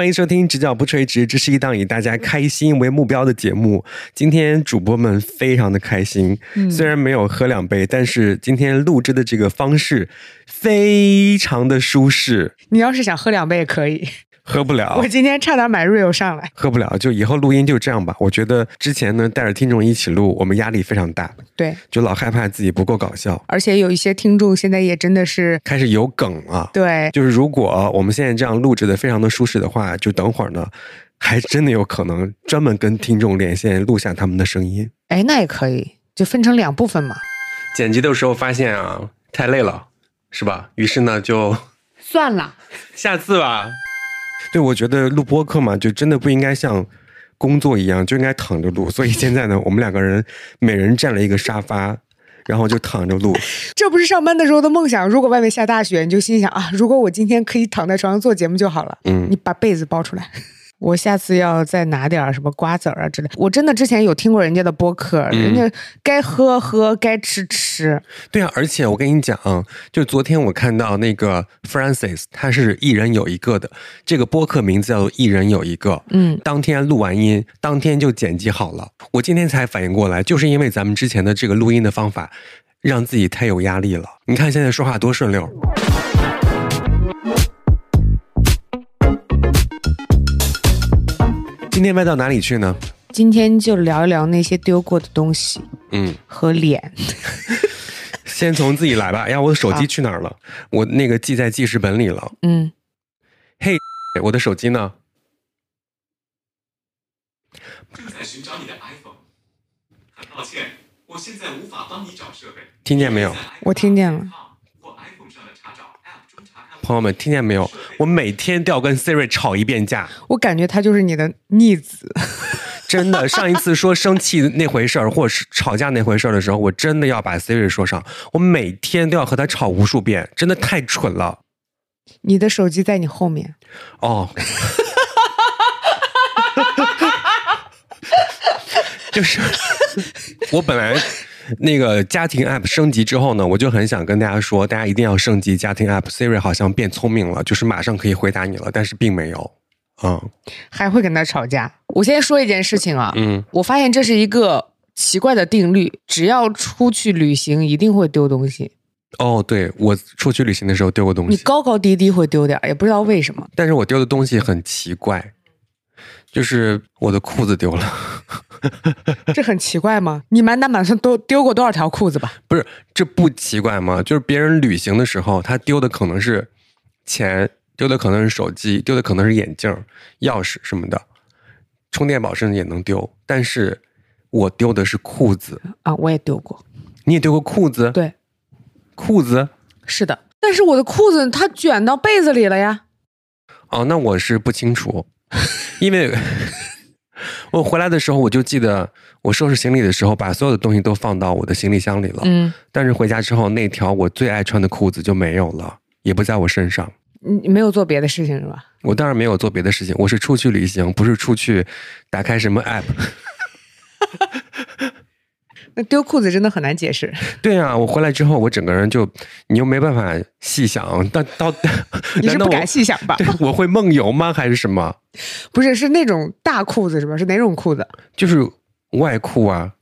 欢迎收听《直角不垂直》，这是一档以大家开心为目标的节目。今天主播们非常的开心，虽然没有喝两杯，但是今天录制的这个方式非常的舒适。你要是想喝两杯也可以。喝不了，我今天差点买 real 上来。喝不了，就以后录音就这样吧。我觉得之前呢带着听众一起录，我们压力非常大。对，就老害怕自己不够搞笑。而且有一些听众现在也真的是开始有梗了。对，就是如果我们现在这样录制的非常的舒适的话，就等会儿呢，还真的有可能专门跟听众连线录下他们的声音。哎，那也可以，就分成两部分嘛。剪辑的时候发现啊，太累了，是吧？于是呢，就算了，下次吧。对，我觉得录播课嘛，就真的不应该像工作一样，就应该躺着录。所以现在呢，我们两个人每人占了一个沙发，然后就躺着录。这不是上班的时候的梦想。如果外面下大雪，你就心想啊，如果我今天可以躺在床上做节目就好了。嗯，你把被子包出来。我下次要再拿点什么瓜子儿啊之类。我真的之前有听过人家的播客，人家该喝喝，该吃吃。对啊，而且我跟你讲，就昨天我看到那个 Francis，他是一人有一个的，这个播客名字叫做一人有一个。嗯，当天录完音，当天就剪辑好了。我今天才反应过来，就是因为咱们之前的这个录音的方法，让自己太有压力了。你看现在说话多顺溜。今天卖到哪里去呢？今天就聊一聊那些丢过的东西，嗯，和脸。先从自己来吧。哎呀，我的手机去哪儿了？我那个记在记事本里了。嗯。嘿，我的手机呢？正在寻找你的 iPhone。很抱歉，我现在无法帮你找设备。听见没有？我听见了。朋友们，听见没有？我每天都要跟 Siri 吵一遍架。我感觉他就是你的逆子。真的，上一次说生气那回事儿，或者是吵架那回事儿的时候，我真的要把 Siri 说上。我每天都要和他吵无数遍，真的太蠢了。你的手机在你后面。哦。就是我本来。那个家庭 app 升级之后呢，我就很想跟大家说，大家一定要升级家庭 app。Siri 好像变聪明了，就是马上可以回答你了，但是并没有，嗯，还会跟他吵架。我先说一件事情啊，嗯，我发现这是一个奇怪的定律，只要出去旅行一定会丢东西。哦，对我出去旅行的时候丢过东西，你高高低低会丢点，也不知道为什么。但是我丢的东西很奇怪。就是我的裤子丢了，这很奇怪吗？你满打满算都丢过多少条裤子吧？不是，这不奇怪吗？就是别人旅行的时候，他丢的可能是钱，丢的可能是手机，丢的可能是眼镜、钥匙什么的，充电宝甚至也能丢。但是我丢的是裤子啊！我也丢过，你也丢过裤子？对，裤子是的，但是我的裤子它卷到被子里了呀。哦，那我是不清楚。因为 我回来的时候，我就记得我收拾行李的时候，把所有的东西都放到我的行李箱里了。嗯，但是回家之后，那条我最爱穿的裤子就没有了，也不在我身上。你没有做别的事情是吧？我当然没有做别的事情，我是出去旅行，不是出去打开什么 app。那丢裤子真的很难解释。对啊，我回来之后，我整个人就，你又没办法细想，但到你是不敢细想吧？我会梦游吗？还是什么？不是，是那种大裤子是吧？是哪种裤子？就是外裤啊。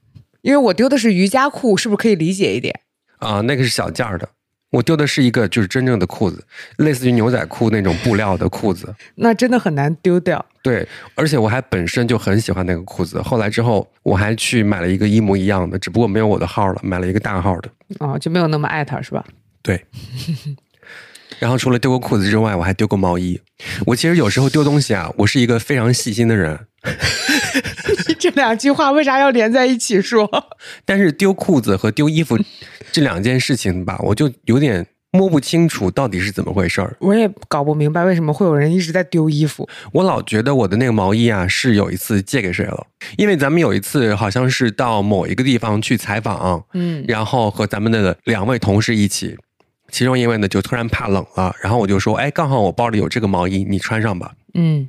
因为我丢的是瑜伽裤，是不是可以理解一点？啊，那个是小件儿的。我丢的是一个就是真正的裤子，类似于牛仔裤那种布料的裤子。那真的很难丢掉。对，而且我还本身就很喜欢那个裤子。后来之后，我还去买了一个一模一样的，只不过没有我的号了，买了一个大号的。哦，就没有那么爱它是吧？对。然后除了丢过裤子之外，我还丢过毛衣。我其实有时候丢东西啊，我是一个非常细心的人。这两句话为啥要连在一起说？但是丢裤子和丢衣服这两件事情吧，我就有点摸不清楚到底是怎么回事儿。我也搞不明白为什么会有人一直在丢衣服。我老觉得我的那个毛衣啊，是有一次借给谁了？因为咱们有一次好像是到某一个地方去采访，嗯，然后和咱们的两位同事一起。其中一位呢，就突然怕冷了，然后我就说：“哎，刚好我包里有这个毛衣，你穿上吧。”嗯，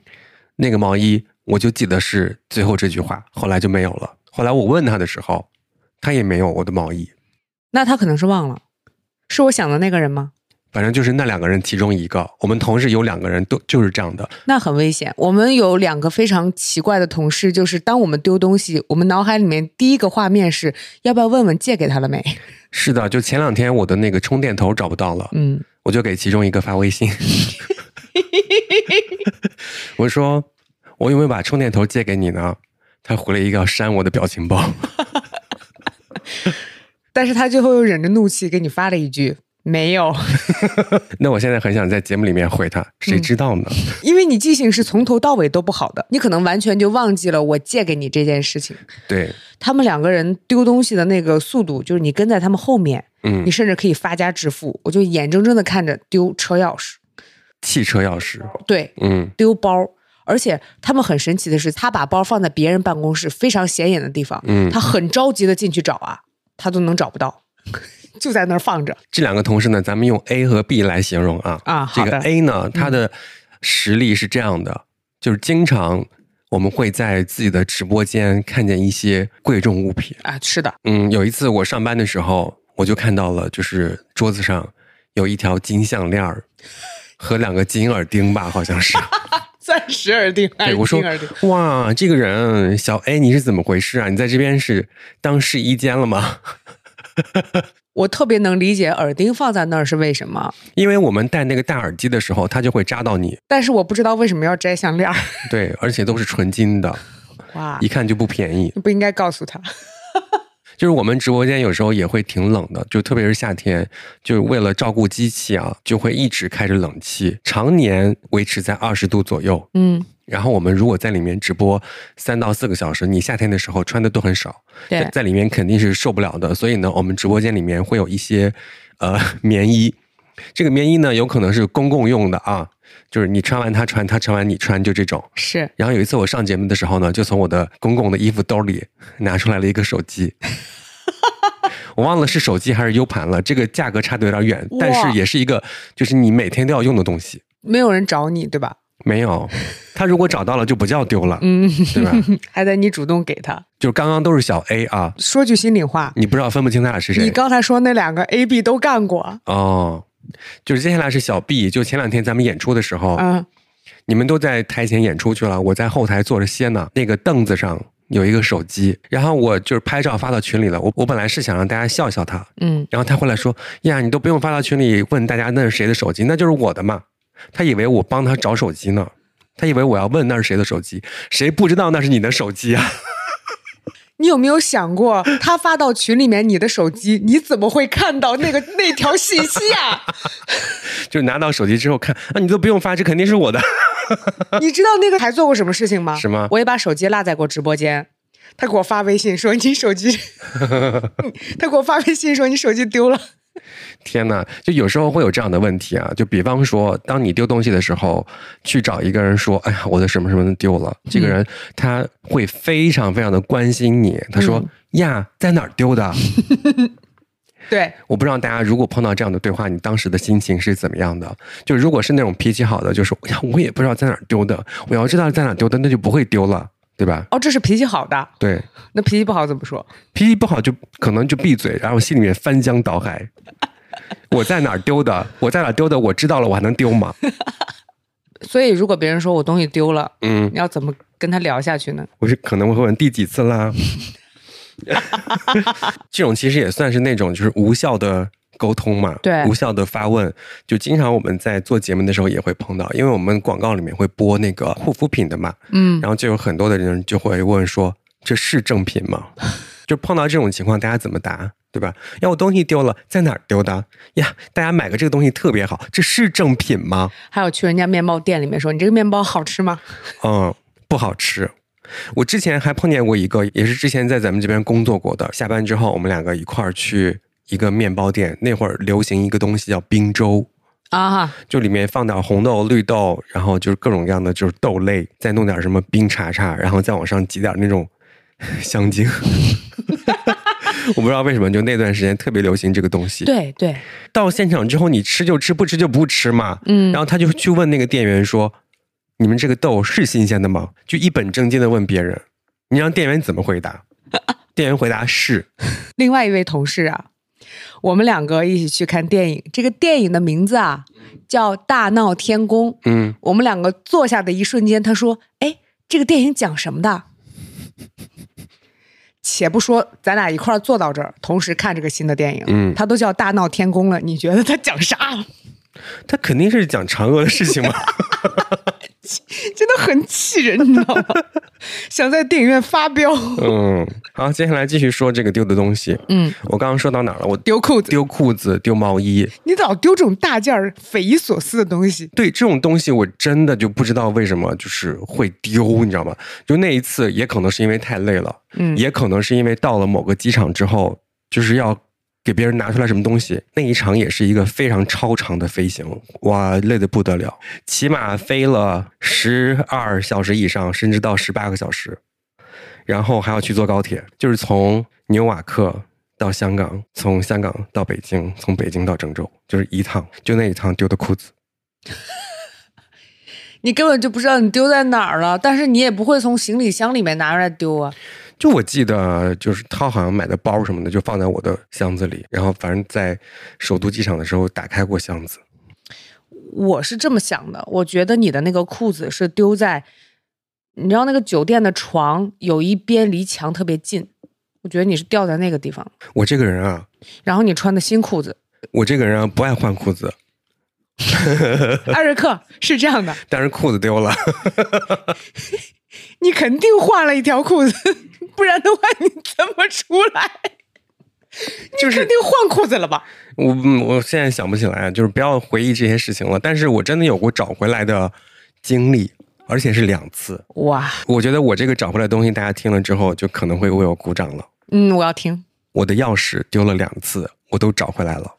那个毛衣我就记得是最后这句话，后来就没有了。后来我问他的时候，他也没有我的毛衣。那他可能是忘了，是我想的那个人吗？反正就是那两个人其中一个，我们同事有两个人都就是这样的，那很危险。我们有两个非常奇怪的同事，就是当我们丢东西，我们脑海里面第一个画面是要不要问问借给他了没？是的，就前两天我的那个充电头找不到了，嗯，我就给其中一个发微信，我说我有没有把充电头借给你呢？他回了一个删我的表情包，但是他最后又忍着怒气给你发了一句。没有，那我现在很想在节目里面回他，谁知道呢？因为你记性是从头到尾都不好的，你可能完全就忘记了我借给你这件事情。对，他们两个人丢东西的那个速度，就是你跟在他们后面，嗯，你甚至可以发家致富。我就眼睁睁的看着丢车钥匙、汽车钥匙，对，嗯，丢包，而且他们很神奇的是，他把包放在别人办公室非常显眼的地方，嗯，他很着急的进去找啊，他都能找不到。就在那儿放着。这两个同事呢，咱们用 A 和 B 来形容啊。啊，这个 A 呢，他的实力是这样的，就是经常我们会在自己的直播间看见一些贵重物品啊。是的，嗯，有一次我上班的时候，我就看到了，就是桌子上有一条金项链儿 和两个金耳钉吧，好像是 钻石耳钉。对，我说哇，这个人小 A 你是怎么回事啊？你在这边是当试衣间了吗？我特别能理解耳钉放在那儿是为什么，因为我们戴那个戴耳机的时候，它就会扎到你。但是我不知道为什么要摘项链。对，而且都是纯金的，哇，一看就不便宜。不应该告诉他。就是我们直播间有时候也会挺冷的，就特别是夏天，就是为了照顾机器啊，就会一直开着冷气，常年维持在二十度左右。嗯。然后我们如果在里面直播三到四个小时，你夏天的时候穿的都很少，对，在里面肯定是受不了的。所以呢，我们直播间里面会有一些呃棉衣，这个棉衣呢有可能是公共用的啊，就是你穿完他穿，他穿完你穿，就这种。是。然后有一次我上节目的时候呢，就从我的公共的衣服兜里拿出来了一个手机，我忘了是手机还是 U 盘了，这个价格差的有点远，但是也是一个就是你每天都要用的东西。没有人找你对吧？没有，他如果找到了就不叫丢了，嗯，对吧？还得你主动给他。就刚刚都是小 A 啊。说句心里话，你不知道分不清他俩是谁。你刚才说那两个 A、B 都干过哦。就是接下来是小 B，就前两天咱们演出的时候，嗯，你们都在台前演出去了，我在后台坐着歇呢。那个凳子上有一个手机，然后我就是拍照发到群里了。我我本来是想让大家笑笑他，嗯，然后他后来说呀，你都不用发到群里问大家那是谁的手机，那就是我的嘛。他以为我帮他找手机呢，他以为我要问那是谁的手机，谁不知道那是你的手机啊？你有没有想过，他发到群里面你的手机，你怎么会看到那个那条信息啊？就拿到手机之后看，啊，你都不用发，这肯定是我的。你知道那个还做过什么事情吗？什么？我也把手机落在过直播间，他给我发微信说你手机，他给我发微信说你手机丢了。天呐，就有时候会有这样的问题啊！就比方说，当你丢东西的时候，去找一个人说：“哎呀，我的什么什么丢了。”这个人他会非常非常的关心你。他说：“呀，在哪儿丢的？” 对，我不知道大家如果碰到这样的对话，你当时的心情是怎么样的？就如果是那种脾气好的，就说：“呀，我也不知道在哪儿丢的。我要知道在哪儿丢的，那就不会丢了，对吧？”哦，这是脾气好的。对，那脾气不好怎么说？脾气不好就可能就闭嘴，然后心里面翻江倒海。我在哪儿丢的？我在哪儿丢的？我知道了，我还能丢吗？所以，如果别人说我东西丢了，嗯，你要怎么跟他聊下去呢？我是可能会问第几次啦。这种其实也算是那种就是无效的沟通嘛，对，无效的发问，就经常我们在做节目的时候也会碰到，因为我们广告里面会播那个护肤品的嘛，嗯，然后就有很多的人就会问说这是正品吗？就碰到这种情况，大家怎么答？对吧？要我东西丢了，在哪儿丢的呀？大家买个这个东西特别好，这是正品吗？还有去人家面包店里面说，你这个面包好吃吗？嗯，不好吃。我之前还碰见过一个，也是之前在咱们这边工作过的。下班之后，我们两个一块儿去一个面包店，那会儿流行一个东西叫冰粥啊，就里面放点红豆、绿豆，然后就是各种各样的就是豆类，再弄点什么冰碴碴，然后再往上挤点那种 香精。我不知道为什么，就那段时间特别流行这个东西。对对，到现场之后，你吃就吃，不吃就不吃嘛。嗯，然后他就去问那个店员说：“你们这个豆是新鲜的吗？”就一本正经的问别人，你让店员怎么回答？店员回答是。另外一位同事啊，我们两个一起去看电影，这个电影的名字啊叫《大闹天宫》。嗯，我们两个坐下的一瞬间，他说：“哎，这个电影讲什么的？” 且不说咱俩一块儿坐到这儿，同时看这个新的电影，嗯，它都叫《大闹天宫》了，你觉得它讲啥？他肯定是讲嫦娥的事情嘛。真的很气人，你知道吗？想在电影院发飙。嗯，好，接下来继续说这个丢的东西。嗯，我刚刚说到哪了？我丢裤子，丢裤子，丢毛衣。你老丢这种大件儿、匪夷所思的东西。对，这种东西我真的就不知道为什么就是会丢，你知道吗？就那一次，也可能是因为太累了，嗯，也可能是因为到了某个机场之后，就是要。给别人拿出来什么东西？那一场也是一个非常超长的飞行，哇，累得不得了，起码飞了十二小时以上，甚至到十八个小时，然后还要去坐高铁，就是从纽瓦克到香港，从香港到北京，从北京到郑州，就是一趟，就那一趟丢的裤子，你根本就不知道你丢在哪儿了，但是你也不会从行李箱里面拿出来丢啊。就我记得，就是他好像买的包什么的，就放在我的箱子里。然后反正在首都机场的时候打开过箱子。我是这么想的，我觉得你的那个裤子是丢在，你知道那个酒店的床有一边离墙特别近，我觉得你是掉在那个地方。我这个人啊，然后你穿的新裤子。我这个人啊，不爱换裤子。艾瑞克是这样的，但是裤子丢了。你肯定换了一条裤子，不然的话你怎么出来？就是肯定换裤子了吧？我我现在想不起来，就是不要回忆这些事情了。但是我真的有过找回来的经历，而且是两次。哇！我觉得我这个找回来东西，大家听了之后就可能会为我鼓掌了。嗯，我要听。我的钥匙丢了两次，我都找回来了。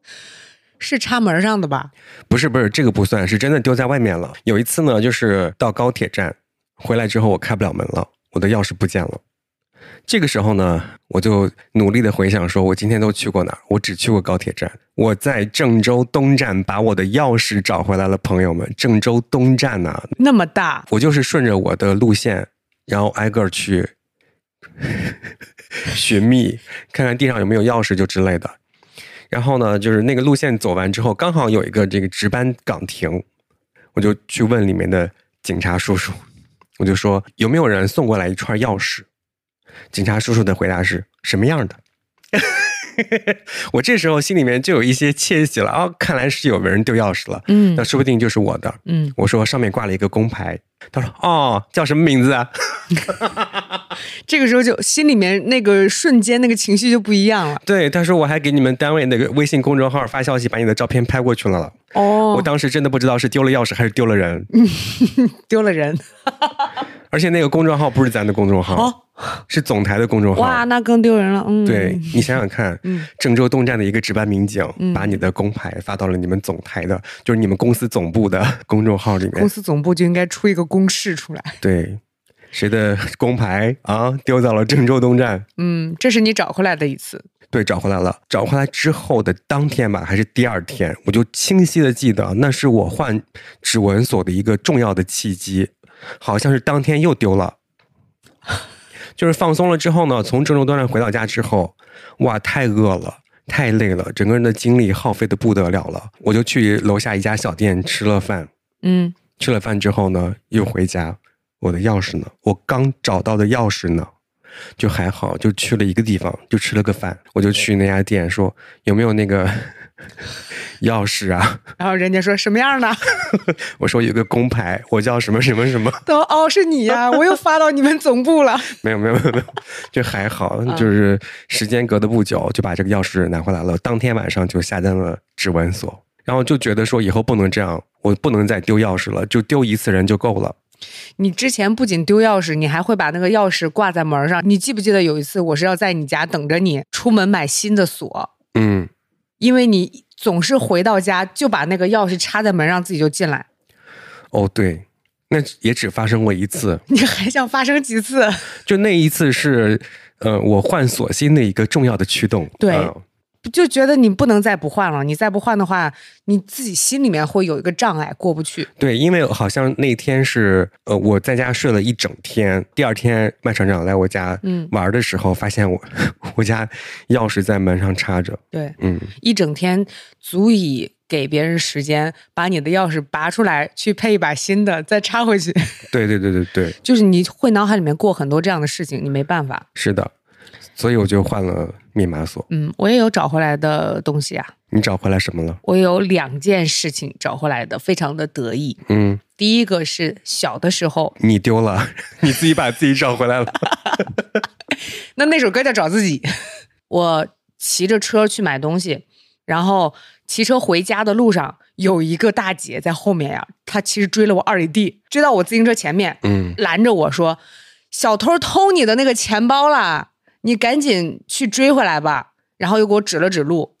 是插门上的吧？不是，不是，这个不算是真的丢在外面了。有一次呢，就是到高铁站。回来之后，我开不了门了，我的钥匙不见了。这个时候呢，我就努力的回想，说我今天都去过哪儿？我只去过高铁站。我在郑州东站把我的钥匙找回来了，朋友们。郑州东站呢，那么大，我就是顺着我的路线，然后挨个去 寻觅，看看地上有没有钥匙就之类的。然后呢，就是那个路线走完之后，刚好有一个这个值班岗亭，我就去问里面的警察叔叔。我就说有没有人送过来一串钥匙？警察叔叔的回答是什么样的？我这时候心里面就有一些窃喜了哦！看来是有人丢钥匙了，嗯，那说不定就是我的，嗯。我说上面挂了一个工牌，他说哦，叫什么名字啊？这个时候就心里面那个瞬间那个情绪就不一样了。对，他说我还给你们单位那个微信公众号发消息，把你的照片拍过去了。哦，我当时真的不知道是丢了钥匙还是丢了人，丢了人。而且那个公众号不是咱的公众号，是总台的公众号。哇，那更丢人了。嗯，对你想想看，郑州东站的一个值班民警把你的工牌发到了你们总台的，就是你们公司总部的公众号里面。公司总部就应该出一个公示出来。对，谁的工牌啊丢到了郑州东站？嗯，这是你找回来的一次。对，找回来了。找回来之后的当天吧，还是第二天，我就清晰的记得，那是我换指纹锁的一个重要的契机。好像是当天又丢了，就是放松了之后呢，从郑州东站回到家之后，哇，太饿了，太累了，整个人的精力耗费的不得了了。我就去楼下一家小店吃了饭，嗯，吃了饭之后呢，又回家，我的钥匙呢？我刚找到的钥匙呢？就还好，就去了一个地方，就吃了个饭，我就去那家店说有没有那个。钥匙啊，然后人家说什么样的？我说有个工牌，我叫什么什么什么。都哦，是你呀！我又发到你们总部了。没有没有没有，就还好，就是时间隔的不久，就把这个钥匙拿回来了。当天晚上就下单了指纹锁，然后就觉得说以后不能这样，我不能再丢钥匙了，就丢一次人就够了。你之前不仅丢钥匙，你还会把那个钥匙挂在门上。你记不记得有一次，我是要在你家等着你出门买新的锁？嗯。因为你总是回到家就把那个钥匙插在门上，自己就进来。哦，对，那也只发生过一次。你还想发生几次？就那一次是，呃，我换锁芯的一个重要的驱动。对，就觉得你不能再不换了，你再不换的话，你自己心里面会有一个障碍过不去。对，因为好像那天是呃我在家睡了一整天，第二天麦厂长来我家玩的时候，发现我 我家钥匙在门上插着。对，嗯，一整天足以给别人时间把你的钥匙拔出来，去配一把新的，再插回去。对对对对对，就是你会脑海里面过很多这样的事情，你没办法。是的。所以我就换了密码锁。嗯，我也有找回来的东西啊。你找回来什么了？我有两件事情找回来的，非常的得意。嗯，第一个是小的时候你丢了，你自己把自己找回来了。那那首歌叫《找自己》。我骑着车去买东西，然后骑车回家的路上，有一个大姐在后面呀，她其实追了我二里地，追到我自行车前面，嗯，拦着我说：“小偷偷你的那个钱包了。”你赶紧去追回来吧，然后又给我指了指路，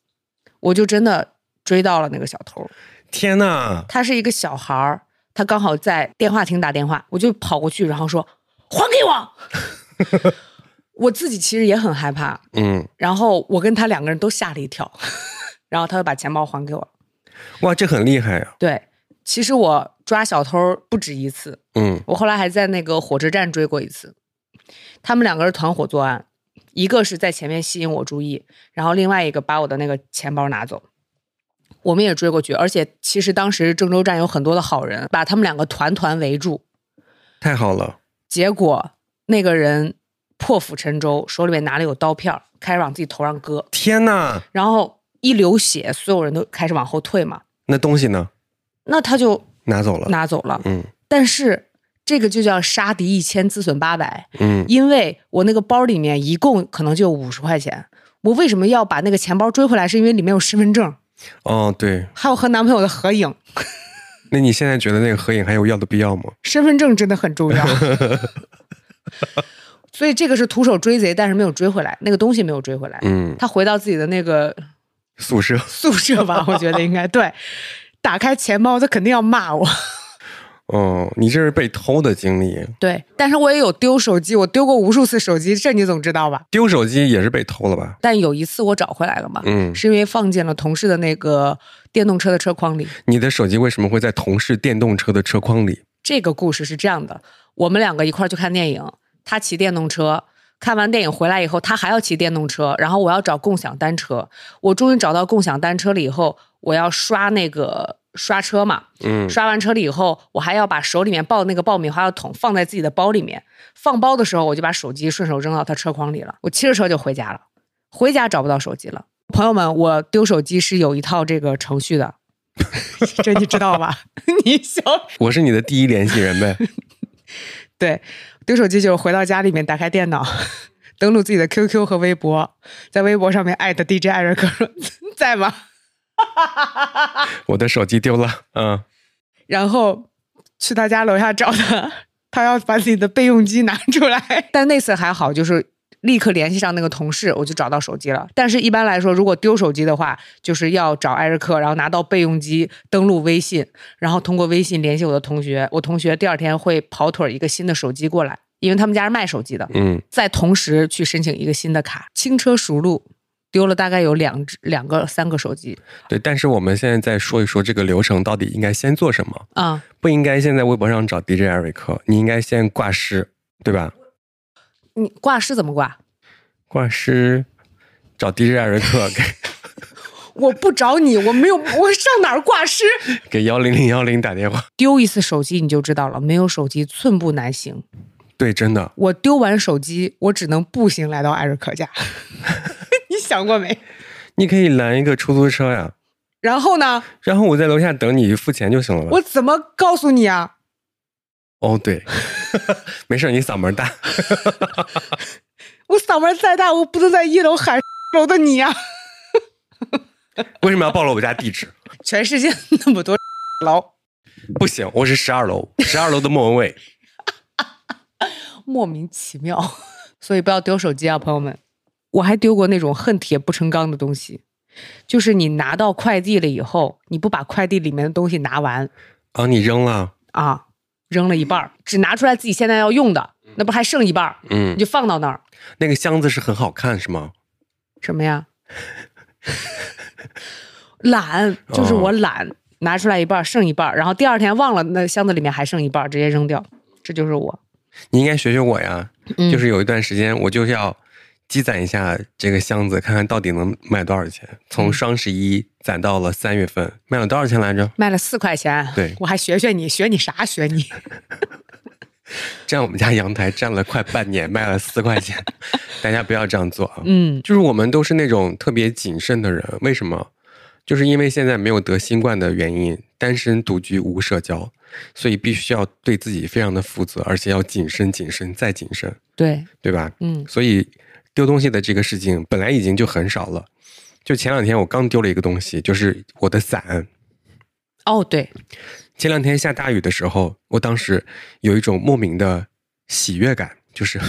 我就真的追到了那个小偷。天呐！他是一个小孩儿，他刚好在电话亭打电话，我就跑过去，然后说：“还给我！”我自己其实也很害怕，嗯。然后我跟他两个人都吓了一跳，然后他就把钱包还给我。哇，这很厉害呀！对，其实我抓小偷不止一次，嗯。我后来还在那个火车站追过一次，他们两个人团伙作案。一个是在前面吸引我注意，然后另外一个把我的那个钱包拿走。我们也追过去，而且其实当时郑州站有很多的好人，把他们两个团团围住。太好了。结果那个人破釜沉舟，手里面拿了有刀片，开始往自己头上割。天呐！然后一流血，所有人都开始往后退嘛。那东西呢？那他就拿走了。拿走了。嗯。但是。这个就叫杀敌一千，自损八百。嗯，因为我那个包里面一共可能就五十块钱，我为什么要把那个钱包追回来？是因为里面有身份证。哦，对，还有和男朋友的合影。那你现在觉得那个合影还有要的必要吗？身份证真的很重要。所以这个是徒手追贼，但是没有追回来，那个东西没有追回来。嗯，他回到自己的那个宿舍，宿舍吧，我觉得应该对。打开钱包，他肯定要骂我。哦，你这是被偷的经历。对，但是我也有丢手机，我丢过无数次手机，这你总知道吧？丢手机也是被偷了吧？但有一次我找回来了嘛，嗯，是因为放进了同事的那个电动车的车筐里。你的手机为什么会在同事电动车的车筐里？这个故事是这样的：我们两个一块去看电影，他骑电动车，看完电影回来以后，他还要骑电动车，然后我要找共享单车。我终于找到共享单车了以后，我要刷那个。刷车嘛，嗯，刷完车了以后，我还要把手里面抱的那个爆米花的桶放在自己的包里面。放包的时候，我就把手机顺手扔到他车筐里了。我骑着车就回家了，回家找不到手机了。朋友们，我丢手机是有一套这个程序的，这你知道吧？你笑，我是你的第一联系人呗。对，丢手机就是回到家里面，打开电脑，登录自己的 QQ 和微博，在微博上面艾特 DJ 艾瑞克说在吗？我的手机丢了，嗯，然后去他家楼下找他，他要把自己的备用机拿出来。但那次还好，就是立刻联系上那个同事，我就找到手机了。但是一般来说，如果丢手机的话，就是要找艾瑞克，然后拿到备用机，登录微信，然后通过微信联系我的同学。我同学第二天会跑腿一个新的手机过来，因为他们家是卖手机的，嗯，再同时去申请一个新的卡，轻车熟路。丢了大概有两只、两个、三个手机。对，但是我们现在再说一说这个流程到底应该先做什么啊？不应该先在微博上找 DJ 艾瑞克，你应该先挂失，对吧？你挂失怎么挂？挂失找 DJ 艾瑞克。我不找你，我没有，我上哪儿挂失？给幺零零幺零打电话。丢一次手机你就知道了，没有手机寸步难行。对，真的。我丢完手机，我只能步行来到艾瑞克家。你想过没？你可以拦一个出租车呀。然后呢？然后我在楼下等你付钱就行了。我怎么告诉你啊？哦，对，没事，你嗓门大。我嗓门再大，我不能在一楼喊 楼的你呀。为什么要暴露我家地址？全世界那么多楼，不行，我是十二楼，十二楼的莫文蔚。莫名其妙，所以不要丢手机啊，朋友们。我还丢过那种恨铁不成钢的东西，就是你拿到快递了以后，你不把快递里面的东西拿完，啊，你扔了啊，扔了一半，只拿出来自己现在要用的，那不还剩一半？嗯，你就放到那儿。那个箱子是很好看是吗？什么呀？懒就是我懒，拿出来一半剩一半，然后第二天忘了那箱子里面还剩一半，直接扔掉，这就是我。你应该学学我呀，就是有一段时间我就是要。积攒一下这个箱子，看看到底能卖多少钱。从双十一攒到了三月份，卖了多少钱来着？卖了四块钱。对，我还学学你，学你啥？学你。占我们家阳台占了快半年，卖了四块钱。大家不要这样做啊！嗯，就是我们都是那种特别谨慎的人。为什么？就是因为现在没有得新冠的原因，单身独居无社交，所以必须要对自己非常的负责，而且要谨慎、谨慎再谨慎。对，对吧？嗯，所以。丢东西的这个事情本来已经就很少了，就前两天我刚丢了一个东西，就是我的伞。哦，对，前两天下大雨的时候，我当时有一种莫名的喜悦感，就是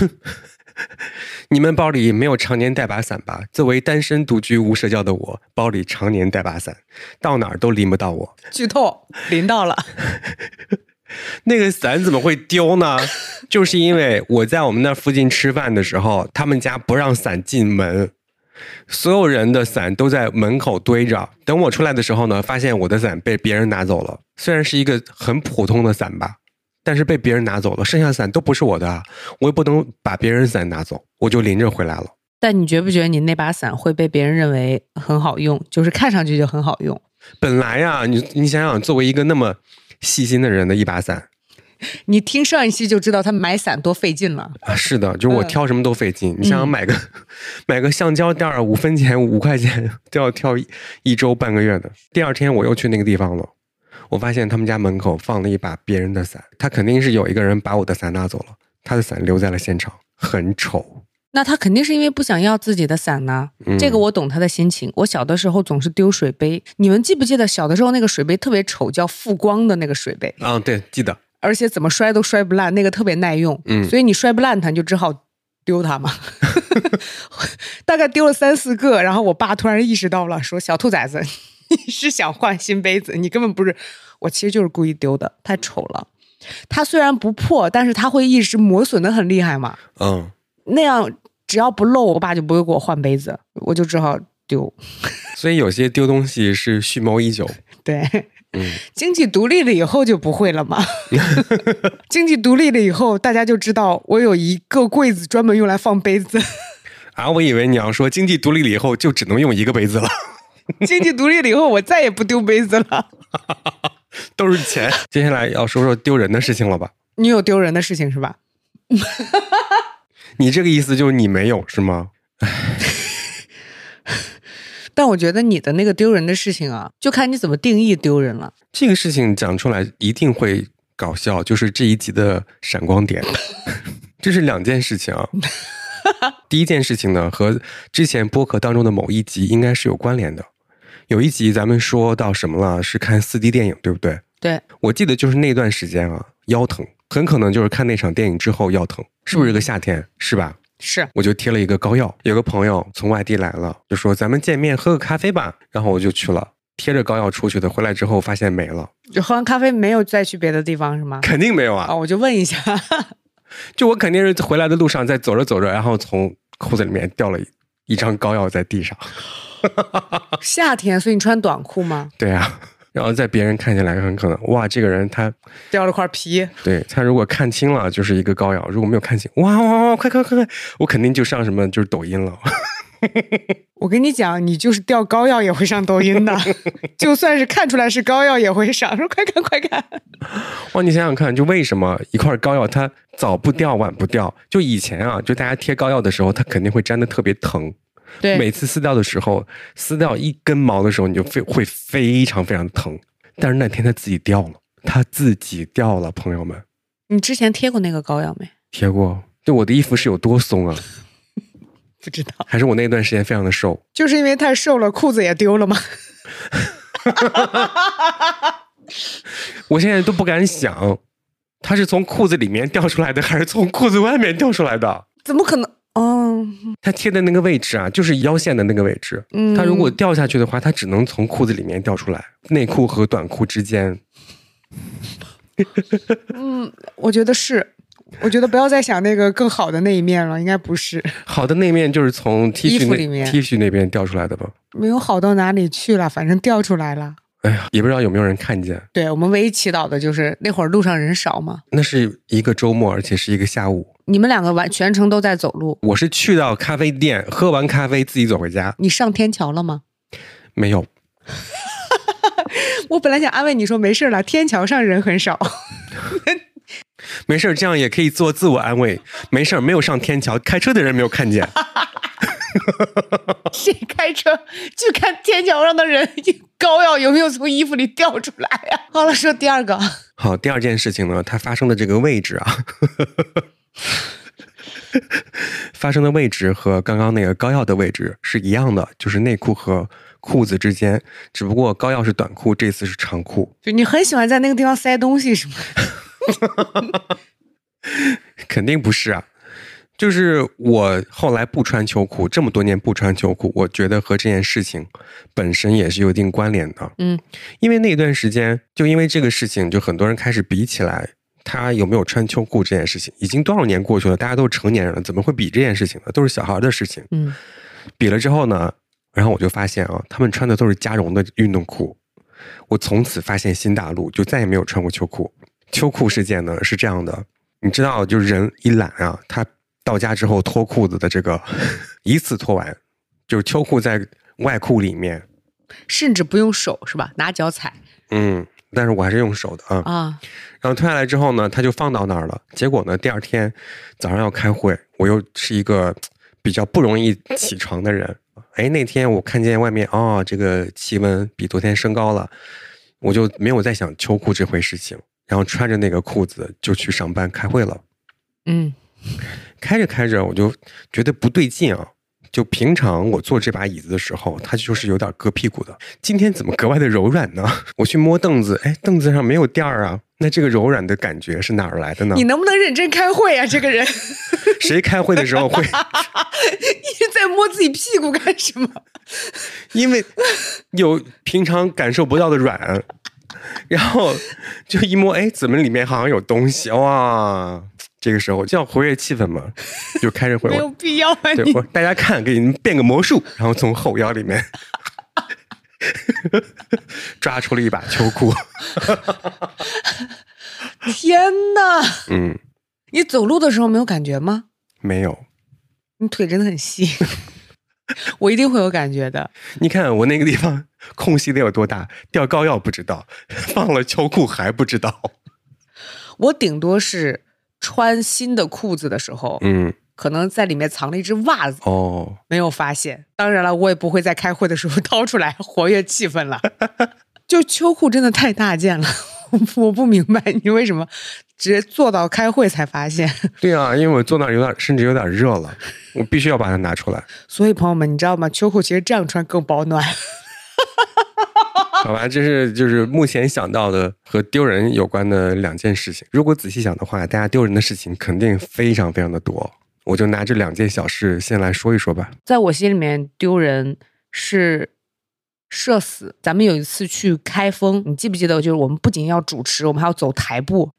你们包里没有常年带把伞吧？作为单身独居无社交的我，包里常年带把伞，到哪儿都淋不到我。剧透，淋到了。那个伞怎么会丢呢？就是因为我在我们那附近吃饭的时候，他们家不让伞进门，所有人的伞都在门口堆着。等我出来的时候呢，发现我的伞被别人拿走了。虽然是一个很普通的伞吧，但是被别人拿走了。剩下伞都不是我的，我也不能把别人伞拿走，我就淋着回来了。但你觉不觉得你那把伞会被别人认为很好用？就是看上去就很好用。本来呀，你你想想，作为一个那么。细心的人的一把伞，你听上一期就知道他买伞多费劲了啊！是的，就是我挑什么都费劲。你想想买个买个橡胶垫儿，五分钱五块钱都要挑一周半个月的。第二天我又去那个地方了，我发现他们家门口放了一把别人的伞，他肯定是有一个人把我的伞拿走了，他的伞留在了现场，很丑。那他肯定是因为不想要自己的伞呢，这个我懂他的心情。我小的时候总是丢水杯，你们记不记得小的时候那个水杯特别丑，叫富光的那个水杯？嗯，对，记得。而且怎么摔都摔不烂，那个特别耐用。嗯，所以你摔不烂它，你就只好丢它嘛。大概丢了三四个，然后我爸突然意识到了，说：“小兔崽子，你是想换新杯子？你根本不是，我其实就是故意丢的，太丑了。它虽然不破，但是它会一直磨损的很厉害嘛。”嗯。那样只要不漏，我爸就不会给我换杯子，我就只好丢。所以有些丢东西是蓄谋已久。对，嗯，经济独立了以后就不会了嘛。经济独立了以后，大家就知道我有一个柜子专门用来放杯子。啊，我以为你要说经济独立了以后就只能用一个杯子了。经济独立了以后，我再也不丢杯子了。都是钱。接下来要说说丢人的事情了吧？你有丢人的事情是吧？你这个意思就是你没有是吗？但我觉得你的那个丢人的事情啊，就看你怎么定义丢人了。这个事情讲出来一定会搞笑，就是这一集的闪光点。这是两件事情啊。第一件事情呢，和之前播客当中的某一集应该是有关联的。有一集咱们说到什么了？是看四 D 电影，对不对？对，我记得就是那段时间啊，腰疼。很可能就是看那场电影之后腰疼，是不是这个夏天？是吧？是，我就贴了一个膏药。有个朋友从外地来了，就说咱们见面喝个咖啡吧。然后我就去了，贴着膏药出去的。回来之后发现没了。就喝完咖啡没有再去别的地方是吗？肯定没有啊！啊，我就问一下，就我肯定是回来的路上在走着走着，然后从裤子里面掉了一张膏药在地上。夏天，所以你穿短裤吗？对呀。然后在别人看起来很可能，哇，这个人他掉了块皮。对他如果看清了就是一个膏药，如果没有看清，哇哇哇，快快快快，我肯定就上什么就是抖音了。我跟你讲，你就是掉膏药也会上抖音的，就算是看出来是膏药也会上，说快看快看。哇，你想想看，就为什么一块膏药它早不掉晚不掉？就以前啊，就大家贴膏药的时候，它肯定会粘的特别疼。对，每次撕掉的时候，撕掉一根毛的时候，你就非会非常非常疼。但是那天它自己掉了，它自己掉了，朋友们。你之前贴过那个膏药没？贴过。对我的衣服是有多松啊？不知道。还是我那段时间非常的瘦？就是因为太瘦了，裤子也丢了吗？我现在都不敢想，它是从裤子里面掉出来的，还是从裤子外面掉出来的？怎么可能？哦，它贴的那个位置啊，就是腰线的那个位置。嗯，它如果掉下去的话，它只能从裤子里面掉出来，内裤和短裤之间。嗯，我觉得是，我觉得不要再想那个更好的那一面了，应该不是。好的那一面就是从 T 恤里面 T 恤那边掉出来的吧？没有好到哪里去了，反正掉出来了。哎呀，也不知道有没有人看见。对我们唯一祈祷的就是那会儿路上人少嘛。那是一个周末，而且是一个下午。你们两个完全程都在走路。我是去到咖啡店喝完咖啡自己走回家。你上天桥了吗？没有。我本来想安慰你说没事了，天桥上人很少。没事，这样也可以做自我安慰。没事，没有上天桥，开车的人没有看见。谁开车去看天桥上的人？膏药有没有从衣服里掉出来呀？好了，说第二个。好，第二件事情呢，它发生的这个位置啊，发生的位置和刚刚那个膏药的位置是一样的，就是内裤和裤子之间，只不过膏药是短裤，这次是长裤。就你很喜欢在那个地方塞东西，是吗？肯定不是啊。就是我后来不穿秋裤，这么多年不穿秋裤，我觉得和这件事情本身也是有一定关联的。嗯，因为那段时间，就因为这个事情，就很多人开始比起来，他有没有穿秋裤这件事情，已经多少年过去了，大家都是成年人了，怎么会比这件事情呢？都是小孩的事情。嗯，比了之后呢，然后我就发现啊，他们穿的都是加绒的运动裤，我从此发现新大陆，就再也没有穿过秋裤。秋裤事件呢是这样的，你知道，就是人一懒啊，他。到家之后脱裤子的这个 一次脱完，就是秋裤在外裤里面，甚至不用手是吧？拿脚踩。嗯，但是我还是用手的啊。啊。然后脱下来之后呢，他就放到那儿了。结果呢，第二天早上要开会，我又是一个比较不容易起床的人。哎，那天我看见外面哦，这个气温比昨天升高了，我就没有再想秋裤这回事情，然后穿着那个裤子就去上班开会了。嗯。开着开着，我就觉得不对劲啊！就平常我坐这把椅子的时候，它就是有点硌屁股的。今天怎么格外的柔软呢？我去摸凳子，哎，凳子上没有垫儿啊。那这个柔软的感觉是哪儿来的呢？你能不能认真开会啊？这个人，谁开会的时候会 一直在摸自己屁股干什么？因为有平常感受不到的软，然后就一摸，哎，怎么里面好像有东西哇？这个时候就要活跃气氛嘛，就开始会，没有必要啊！对，大家看，给你们变个魔术，然后从后腰里面 抓出了一把秋裤。天哪！嗯，你走路的时候没有感觉吗？没有。你腿真的很细，我一定会有感觉的。你看我那个地方空隙得有多大？掉膏药不知道，放了秋裤还不知道。我顶多是。穿新的裤子的时候，嗯，可能在里面藏了一只袜子哦，没有发现。当然了，我也不会在开会的时候掏出来活跃气氛了。就秋裤真的太大件了，我不明白你为什么直接坐到开会才发现。对啊，因为我坐那有点，甚至有点热了，我必须要把它拿出来。所以朋友们，你知道吗？秋裤其实这样穿更保暖。好吧，这是就是目前想到的和丢人有关的两件事情。如果仔细想的话，大家丢人的事情肯定非常非常的多。我就拿这两件小事先来说一说吧。在我心里面，丢人是社死。咱们有一次去开封，你记不记得？就是我们不仅要主持，我们还要走台步。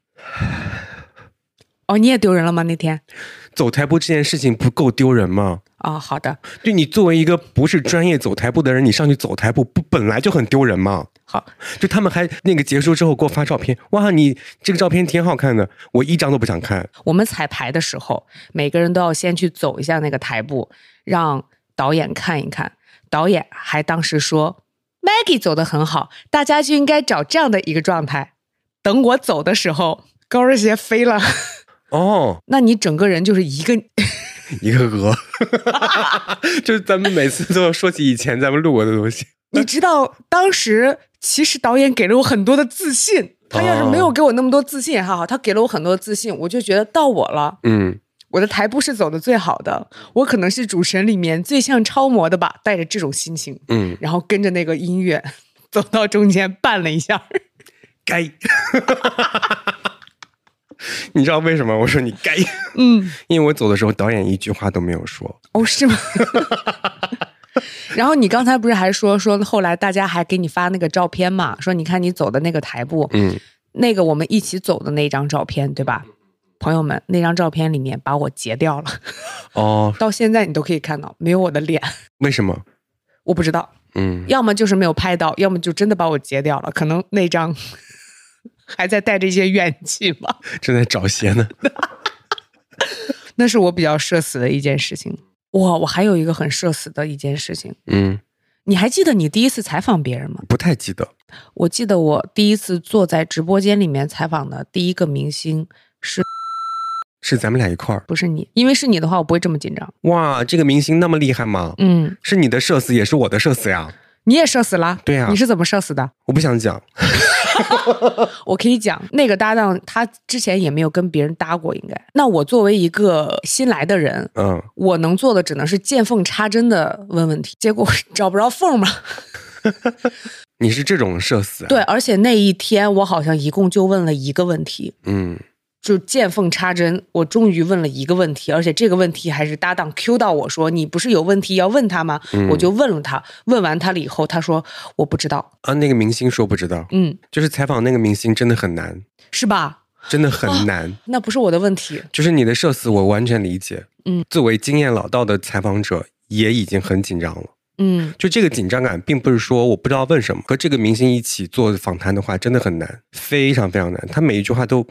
哦，你也丢人了吗？那天走台步这件事情不够丢人吗？啊，好的。就你作为一个不是专业走台步的人，你上去走台步，不本来就很丢人吗？好，就他们还那个结束之后给我发照片，哇，你这个照片挺好看的，我一张都不想看。我们彩排的时候，每个人都要先去走一下那个台步，让导演看一看。导演还当时说，Maggie 走的很好，大家就应该找这样的一个状态。等我走的时候，高跟鞋飞了。哦，那你整个人就是一个。一个鹅，就是咱们每次都要说起以前咱们录过的东西。你知道，当时其实导演给了我很多的自信。他要是没有给我那么多自信，哈哈，他给了我很多自信，我就觉得到我了。嗯，我的台步是走的最好的，我可能是主持人里面最像超模的吧。带着这种心情，嗯，然后跟着那个音乐走到中间绊了一下，该。你知道为什么？我说你该，嗯，因为我走的时候导演一句话都没有说。哦，是吗？然后你刚才不是还说说后来大家还给你发那个照片嘛？说你看你走的那个台步，嗯，那个我们一起走的那张照片，对吧？朋友们，那张照片里面把我截掉了。哦，到现在你都可以看到没有我的脸。为什么？我不知道。嗯，要么就是没有拍到，要么就真的把我截掉了。可能那张还在带着一些怨气吗。正在找鞋呢。那是我比较社死的一件事情。哇，我还有一个很社死的一件事情。嗯，你还记得你第一次采访别人吗？不太记得。我记得我第一次坐在直播间里面采访的第一个明星是，是咱们俩一块儿，不是你，因为是你的话，我不会这么紧张。哇，这个明星那么厉害吗？嗯，是你的社死，也是我的社死呀。你也社死了？对呀。你是怎么社死的？我不想讲。我可以讲，那个搭档他之前也没有跟别人搭过，应该。那我作为一个新来的人，嗯，我能做的只能是见缝插针的问问题，结果找不着缝嘛。你是这种社死？对，而且那一天我好像一共就问了一个问题，嗯，就见缝插针，我终于问了一个问题，而且这个问题还是搭档 Q 到我说你不是有问题要问他吗？我就问了他，问完他了以后，他说我不知道啊。那个明星说不知道，嗯，就是采访那个明星真的很难，是吧？真的很难。那不是我的问题，就是你的社死，我完全理解。嗯，作为经验老道的采访者，也已经很紧张了。嗯，就这个紧张感，并不是说我不知道问什么。和这个明星一起做访谈的话，真的很难，非常非常难。他每一句话都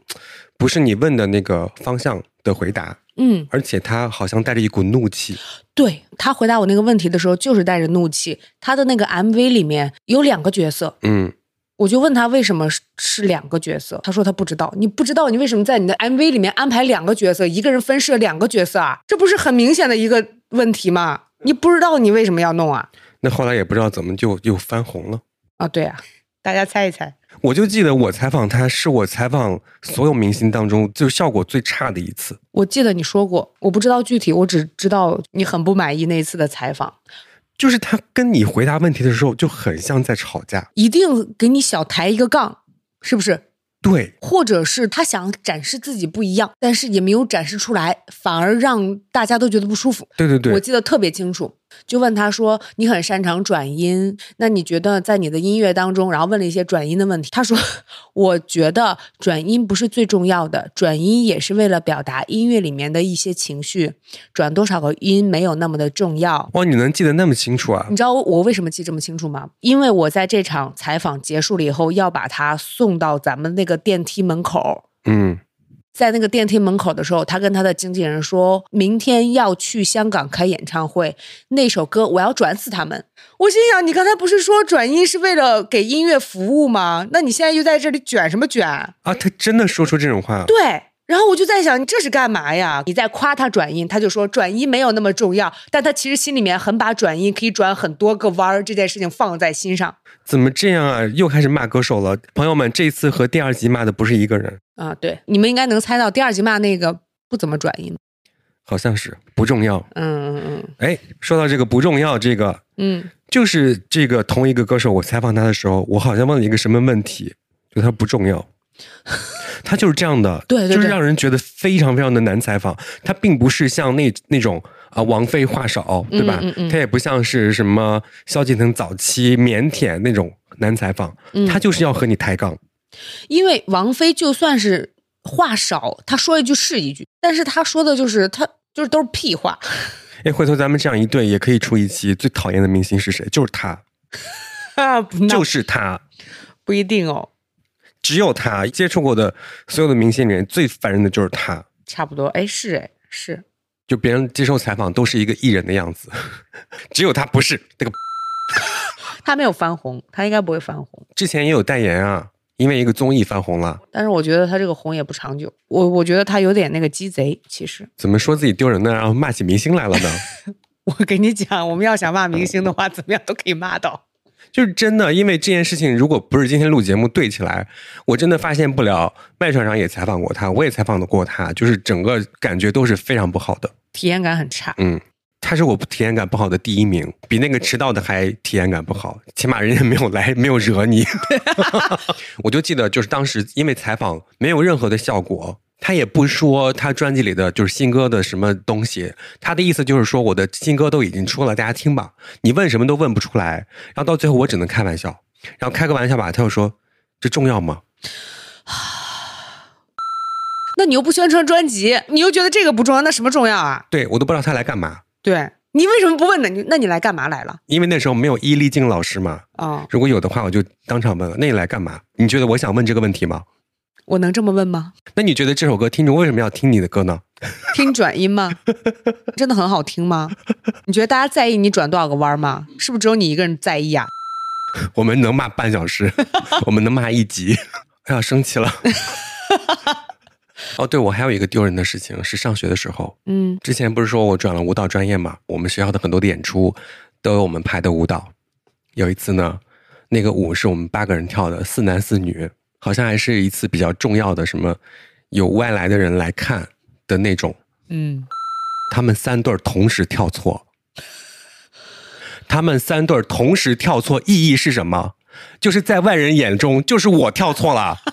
不是你问的那个方向的回答。嗯，而且他好像带着一股怒气。对他回答我那个问题的时候，就是带着怒气。他的那个 MV 里面有两个角色。嗯，我就问他为什么是两个角色，他说他不知道。你不知道你为什么在你的 MV 里面安排两个角色，一个人分饰两个角色啊？这不是很明显的一个问题吗？你不知道你为什么要弄啊？那后来也不知道怎么就又翻红了啊？对啊，大家猜一猜。我就记得我采访他是我采访所有明星当中就是效果最差的一次。我记得你说过，我不知道具体，我只知道你很不满意那一次的采访。就是他跟你回答问题的时候就很像在吵架，一定给你小抬一个杠，是不是？对，或者是他想展示自己不一样，但是也没有展示出来，反而让大家都觉得不舒服。对对对，我记得特别清楚。就问他说：“你很擅长转音，那你觉得在你的音乐当中，然后问了一些转音的问题。”他说：“我觉得转音不是最重要的，转音也是为了表达音乐里面的一些情绪，转多少个音没有那么的重要。”哇，你能记得那么清楚啊？你知道我为什么记这么清楚吗？因为我在这场采访结束了以后，要把他送到咱们那个电梯门口。嗯。在那个电梯门口的时候，他跟他的经纪人说：“明天要去香港开演唱会，那首歌我要转死他们。”我心想：“你刚才不是说转音是为了给音乐服务吗？那你现在又在这里卷什么卷啊？”他真的说出这种话？对。然后我就在想，你这是干嘛呀？你在夸他转音，他就说转音没有那么重要，但他其实心里面很把转音可以转很多个弯儿这件事情放在心上。怎么这样啊？又开始骂歌手了，朋友们，这次和第二集骂的不是一个人啊！对，你们应该能猜到，第二集骂那个不怎么转音，好像是不重要。嗯嗯嗯。哎，说到这个不重要，这个嗯，就是这个同一个歌手，我采访他的时候，我好像问了一个什么问题，就他不重要。他就是这样的，对，就是让人觉得非常非常的难采访。他并不是像那那种啊王菲话少，对吧？他也不像是什么萧敬腾早期腼腆那种难采访。他就是要和你抬杠。因为王菲就算是话少，她说一句是一句，但是她说的就是她就是都是屁话。哎，回头咱们这样一对，也可以出一期最讨厌的明星是谁？就是他，就是他，不一定哦。只有他接触过的所有的明星里面最烦人的就是他，差不多哎是哎是，就别人接受采访都是一个艺人的样子，只有他不是那个，他没有翻红，他应该不会翻红。之前也有代言啊，因为一个综艺翻红了。但是我觉得他这个红也不长久，我我觉得他有点那个鸡贼。其实怎么说自己丢人呢？然后骂起明星来了呢？我跟你讲，我们要想骂明星的话，怎么样都可以骂到。就是真的，因为这件事情，如果不是今天录节目对起来，我真的发现不了。麦船长也采访过他，我也采访的过他，就是整个感觉都是非常不好的，体验感很差。嗯，他是我体验感不好的第一名，比那个迟到的还体验感不好，起码人家没有来，没有惹你。我就记得，就是当时因为采访没有任何的效果。他也不说他专辑里的就是新歌的什么东西，他的意思就是说我的新歌都已经出了，大家听吧。你问什么都问不出来，然后到最后我只能开玩笑，然后开个玩笑吧，他又说这重要吗？那你又不宣传专辑，你又觉得这个不重要，那什么重要啊？对我都不知道他来干嘛。对你为什么不问呢？你那你来干嘛来了？因为那时候没有伊丽静老师嘛。啊，如果有的话，我就当场问了。那你来干嘛？你觉得我想问这个问题吗？我能这么问吗？那你觉得这首歌听众为什么要听你的歌呢？听转音吗？真的很好听吗？你觉得大家在意你转多少个弯吗？是不是只有你一个人在意啊？我们能骂半小时，我们能骂一集。哎呀，生气了。哦，对，我还有一个丢人的事情是上学的时候，嗯，之前不是说我转了舞蹈专业嘛？我们学校的很多的演出都有我们排的舞蹈。有一次呢，那个舞是我们八个人跳的，四男四女，好像还是一次比较重要的什么有外来的人来看的那种。嗯，他们三对同时跳错，他们三对同时跳错，意义是什么？就是在外人眼中，就是我跳错了。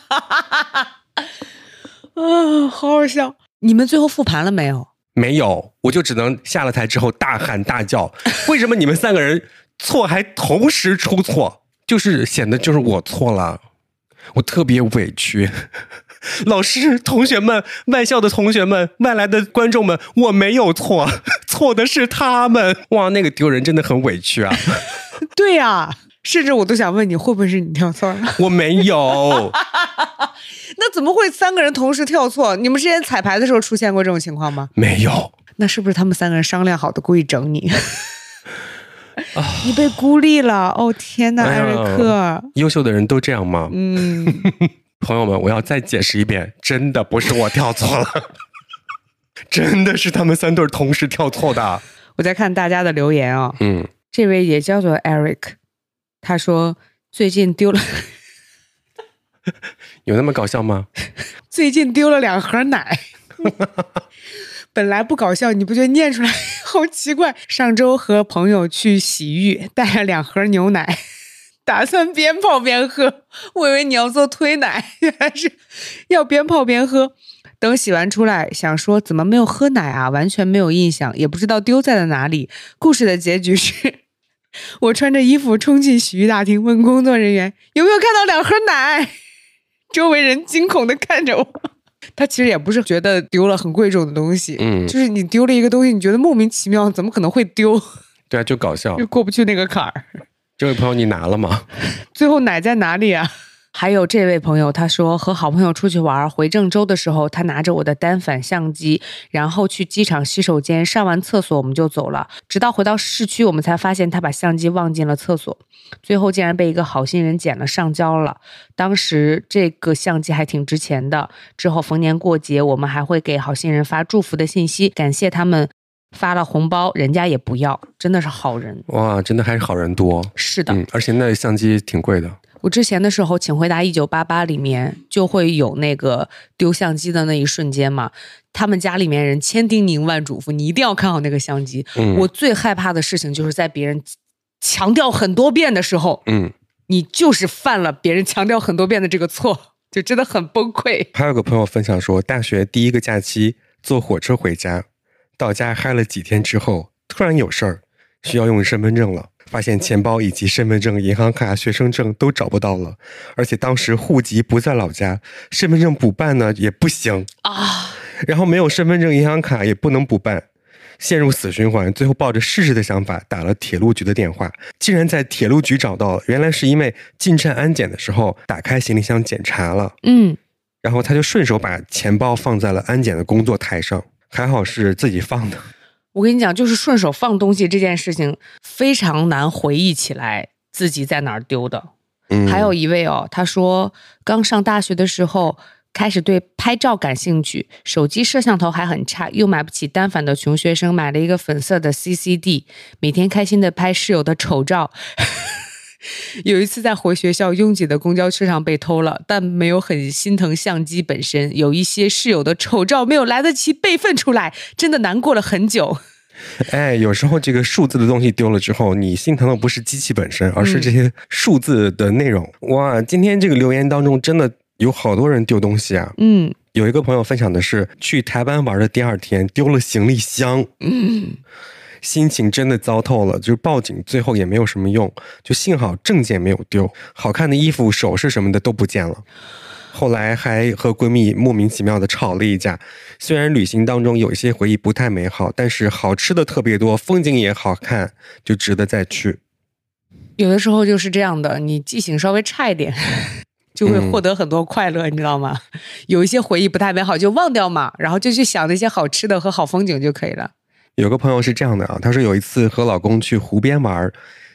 啊，好好笑！你们最后复盘了没有？没有，我就只能下了台之后大喊大叫。为什么你们三个人错还同时出错？就是显得就是我错了，我特别委屈。老师、同学们、外校的同学们、外来的观众们，我没有错，错的是他们。哇，那个丢人真的很委屈啊！对呀。甚至我都想问你会不会是你跳错了？我没有。那怎么会三个人同时跳错？你们之前彩排的时候出现过这种情况吗？没有。那是不是他们三个人商量好的，故意整你？你被孤立了。哦天哪，艾瑞克！优秀的人都这样吗？嗯。朋友们，我要再解释一遍，真的不是我跳错了，真的是他们三对同时跳错的。我在看大家的留言啊。嗯。这位也叫做 Eric。他说：“最近丢了，有那么搞笑吗？最近丢了两盒奶，本来不搞笑，你不觉得念出来好奇怪？上周和朋友去洗浴，带了两盒牛奶，打算边泡边喝。我以为你要做推奶，原来是要边泡边喝。等洗完出来，想说怎么没有喝奶啊？完全没有印象，也不知道丢在了哪里。故事的结局是。”我穿着衣服冲进洗浴大厅，问工作人员有没有看到两盒奶。周围人惊恐的看着我。他其实也不是觉得丢了很贵重的东西，嗯，就是你丢了一个东西，你觉得莫名其妙，怎么可能会丢？对啊，就搞笑，就过不去那个坎儿。这位朋友，你拿了吗？最后奶在哪里啊？还有这位朋友，他说和好朋友出去玩，回郑州的时候，他拿着我的单反相机，然后去机场洗手间上完厕所，我们就走了。直到回到市区，我们才发现他把相机忘进了厕所，最后竟然被一个好心人捡了上交了。当时这个相机还挺值钱的。之后逢年过节，我们还会给好心人发祝福的信息，感谢他们发了红包，人家也不要，真的是好人。哇，真的还是好人多。是的，而且那相机挺贵的。我之前的时候，请回答一九八八里面就会有那个丢相机的那一瞬间嘛。他们家里面人千叮咛万嘱咐，你一定要看好那个相机。我最害怕的事情就是在别人强调很多遍的时候，嗯，你就是犯了别人强调很多遍的这个错，就真的很崩溃。还有个朋友分享说，大学第一个假期坐火车回家，到家嗨了几天之后，突然有事儿需要用身份证了。发现钱包以及身份证、银行卡、学生证都找不到了，而且当时户籍不在老家，身份证补办呢也不行啊。然后没有身份证、银行卡也不能补办，陷入死循环。最后抱着试试的想法打了铁路局的电话，竟然在铁路局找到了。原来是因为进站安检的时候打开行李箱检查了，嗯，然后他就顺手把钱包放在了安检的工作台上，还好是自己放的。我跟你讲，就是顺手放东西这件事情非常难回忆起来自己在哪儿丢的。还有一位哦，他说刚上大学的时候开始对拍照感兴趣，手机摄像头还很差，又买不起单反的穷学生买了一个粉色的 CCD，每天开心的拍室友的丑照。有一次在回学校拥挤的公交车上被偷了，但没有很心疼相机本身，有一些室友的丑照没有来得及备份出来，真的难过了很久。哎，有时候这个数字的东西丢了之后，你心疼的不是机器本身，而是这些数字的内容。哇，今天这个留言当中真的有好多人丢东西啊。嗯，有一个朋友分享的是去台湾玩的第二天丢了行李箱。嗯。心情真的糟透了，就是报警，最后也没有什么用，就幸好证件没有丢，好看的衣服、首饰什么的都不见了。后来还和闺蜜莫名其妙的吵了一架。虽然旅行当中有一些回忆不太美好，但是好吃的特别多，风景也好看，就值得再去。有的时候就是这样的，你记性稍微差一点，就会获得很多快乐，你知道吗？有一些回忆不太美好，就忘掉嘛，然后就去想那些好吃的和好风景就可以了。有个朋友是这样的啊，他说有一次和老公去湖边玩，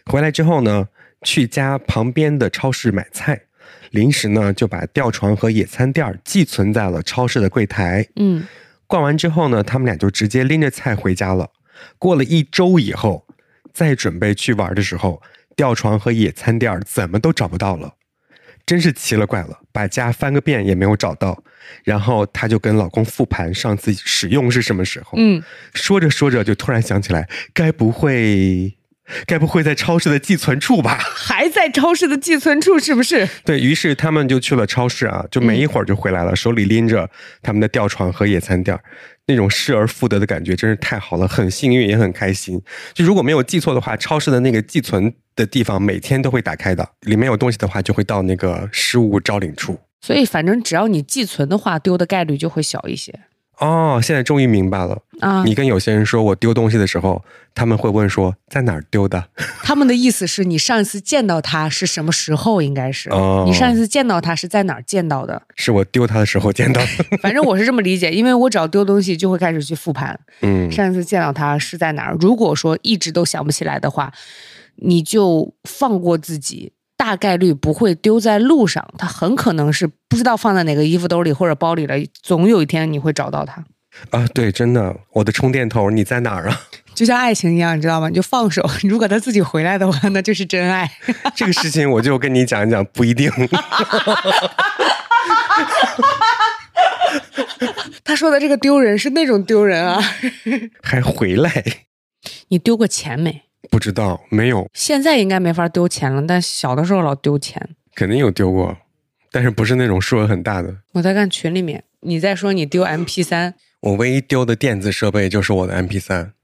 回来之后呢，去家旁边的超市买菜，临时呢就把吊床和野餐垫寄存在了超市的柜台。嗯，逛完之后呢，他们俩就直接拎着菜回家了。过了一周以后，再准备去玩的时候。吊床和野餐垫怎么都找不到了，真是奇了怪了，把家翻个遍也没有找到。然后她就跟老公复盘上次使用是什么时候。嗯，说着说着就突然想起来，该不会，该不会在超市的寄存处吧？还在超市的寄存处是不是？对于是，他们就去了超市啊，就没一会儿就回来了，手里拎着他们的吊床和野餐垫那种失而复得的感觉真是太好了，很幸运也很开心。就如果没有记错的话，超市的那个寄存的地方每天都会打开的，里面有东西的话就会到那个失物招领处。所以反正只要你寄存的话，丢的概率就会小一些。哦，现在终于明白了啊！你跟有些人说我丢东西的时候，他们会问说在哪儿丢的？他们的意思是你上一次见到他是什么时候？应该是哦，你上一次见到他是在哪儿见到的？是我丢他的时候见到的。反正我是这么理解，因为我只要丢东西就会开始去复盘。嗯，上一次见到他是在哪儿？如果说一直都想不起来的话，你就放过自己。大概率不会丢在路上，它很可能是不知道放在哪个衣服兜里或者包里了。总有一天你会找到它。啊，对，真的，我的充电头你在哪儿啊？就像爱情一样，你知道吗？你就放手，如果他自己回来的话，那就是真爱。这个事情我就跟你讲一讲，不一定。他说的这个丢人是那种丢人啊，还回来？你丢过钱没？不知道，没有。现在应该没法丢钱了，但小的时候老丢钱。肯定有丢过，但是不是那种数额很大的。我在看群里面，你在说你丢 M P 三。我唯一丢的电子设备就是我的 M P 三。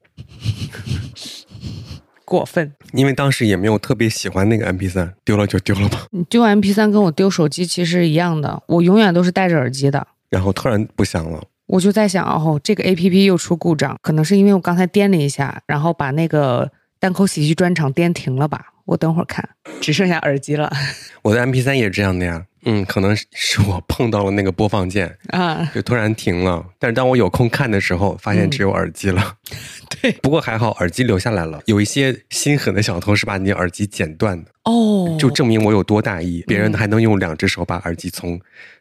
过分。因为当时也没有特别喜欢那个 M P 三，丢了就丢了吧。你丢 M P 三跟我丢手机其实一样的，我永远都是戴着耳机的。然后突然不响了，我就在想，哦，这个 A P P 又出故障，可能是因为我刚才颠了一下，然后把那个。单口喜剧专场颠停了吧？我等会儿看，只剩下耳机了。我的 M P 三也是这样的呀。嗯，可能是我碰到了那个播放键啊，就突然停了。但是当我有空看的时候，发现只有耳机了。对，不过还好耳机留下来了。有一些心狠的小偷是把你耳机剪断的哦，就证明我有多大意。别人还能用两只手把耳机从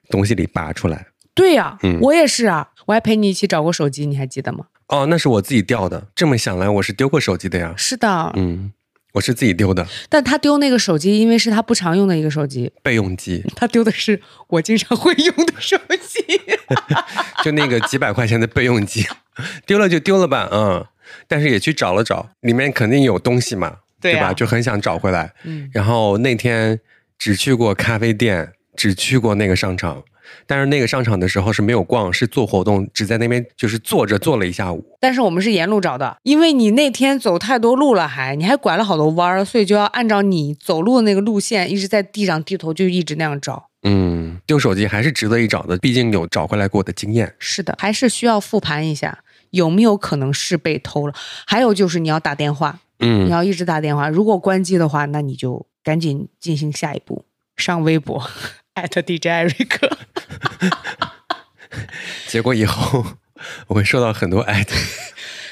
东西里拔出来。对呀，嗯，我也是啊，我还陪你一起找过手机，你还记得吗？哦，那是我自己掉的。这么想来，我是丢过手机的呀。是的，嗯，我是自己丢的。但他丢那个手机，因为是他不常用的一个手机，备用机。他丢的是我经常会用的手机，就那个几百块钱的备用机，丢了就丢了吧，嗯。但是也去找了找，里面肯定有东西嘛，对吧？就很想找回来。嗯。然后那天只去过咖啡店，只去过那个商场。但是那个商场的时候是没有逛，是做活动，只在那边就是坐着坐了一下午。但是我们是沿路找的，因为你那天走太多路了，还你还拐了好多弯儿，所以就要按照你走路的那个路线，一直在地上低头，就一直那样找。嗯，丢手机还是值得一找的，毕竟有找回来过的经验。是的，还是需要复盘一下，有没有可能是被偷了？还有就是你要打电话，嗯，你要一直打电话。如果关机的话，那你就赶紧进行下一步，上微博。艾特 DJ Eric，结果以后我会收到很多艾特。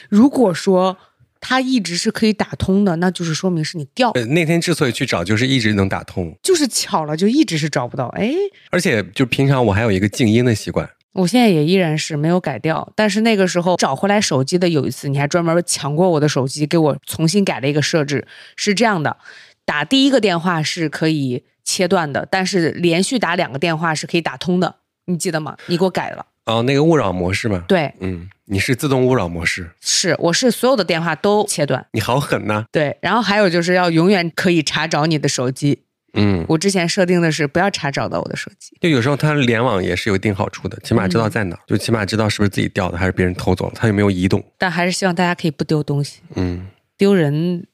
如果说他一直是可以打通的，那就是说明是你掉。那天之所以去找，就是一直能打通，就是巧了，就一直是找不到。哎，而且就平常我还有一个静音的习惯，我现在也依然是没有改掉。但是那个时候找回来手机的有一次，你还专门抢过我的手机，给我重新改了一个设置，是这样的：打第一个电话是可以。切断的，但是连续打两个电话是可以打通的，你记得吗？你给我改了哦，那个勿扰模式嘛。对，嗯，你是自动勿扰模式，是，我是所有的电话都切断。你好狠呐！对，然后还有就是要永远可以查找你的手机。嗯，我之前设定的是不要查找到我的手机。就有时候它联网也是有一定好处的，起码知道在哪，就起码知道是不是自己掉的，还是别人偷走了，它有没有移动。但还是希望大家可以不丢东西。嗯，丢人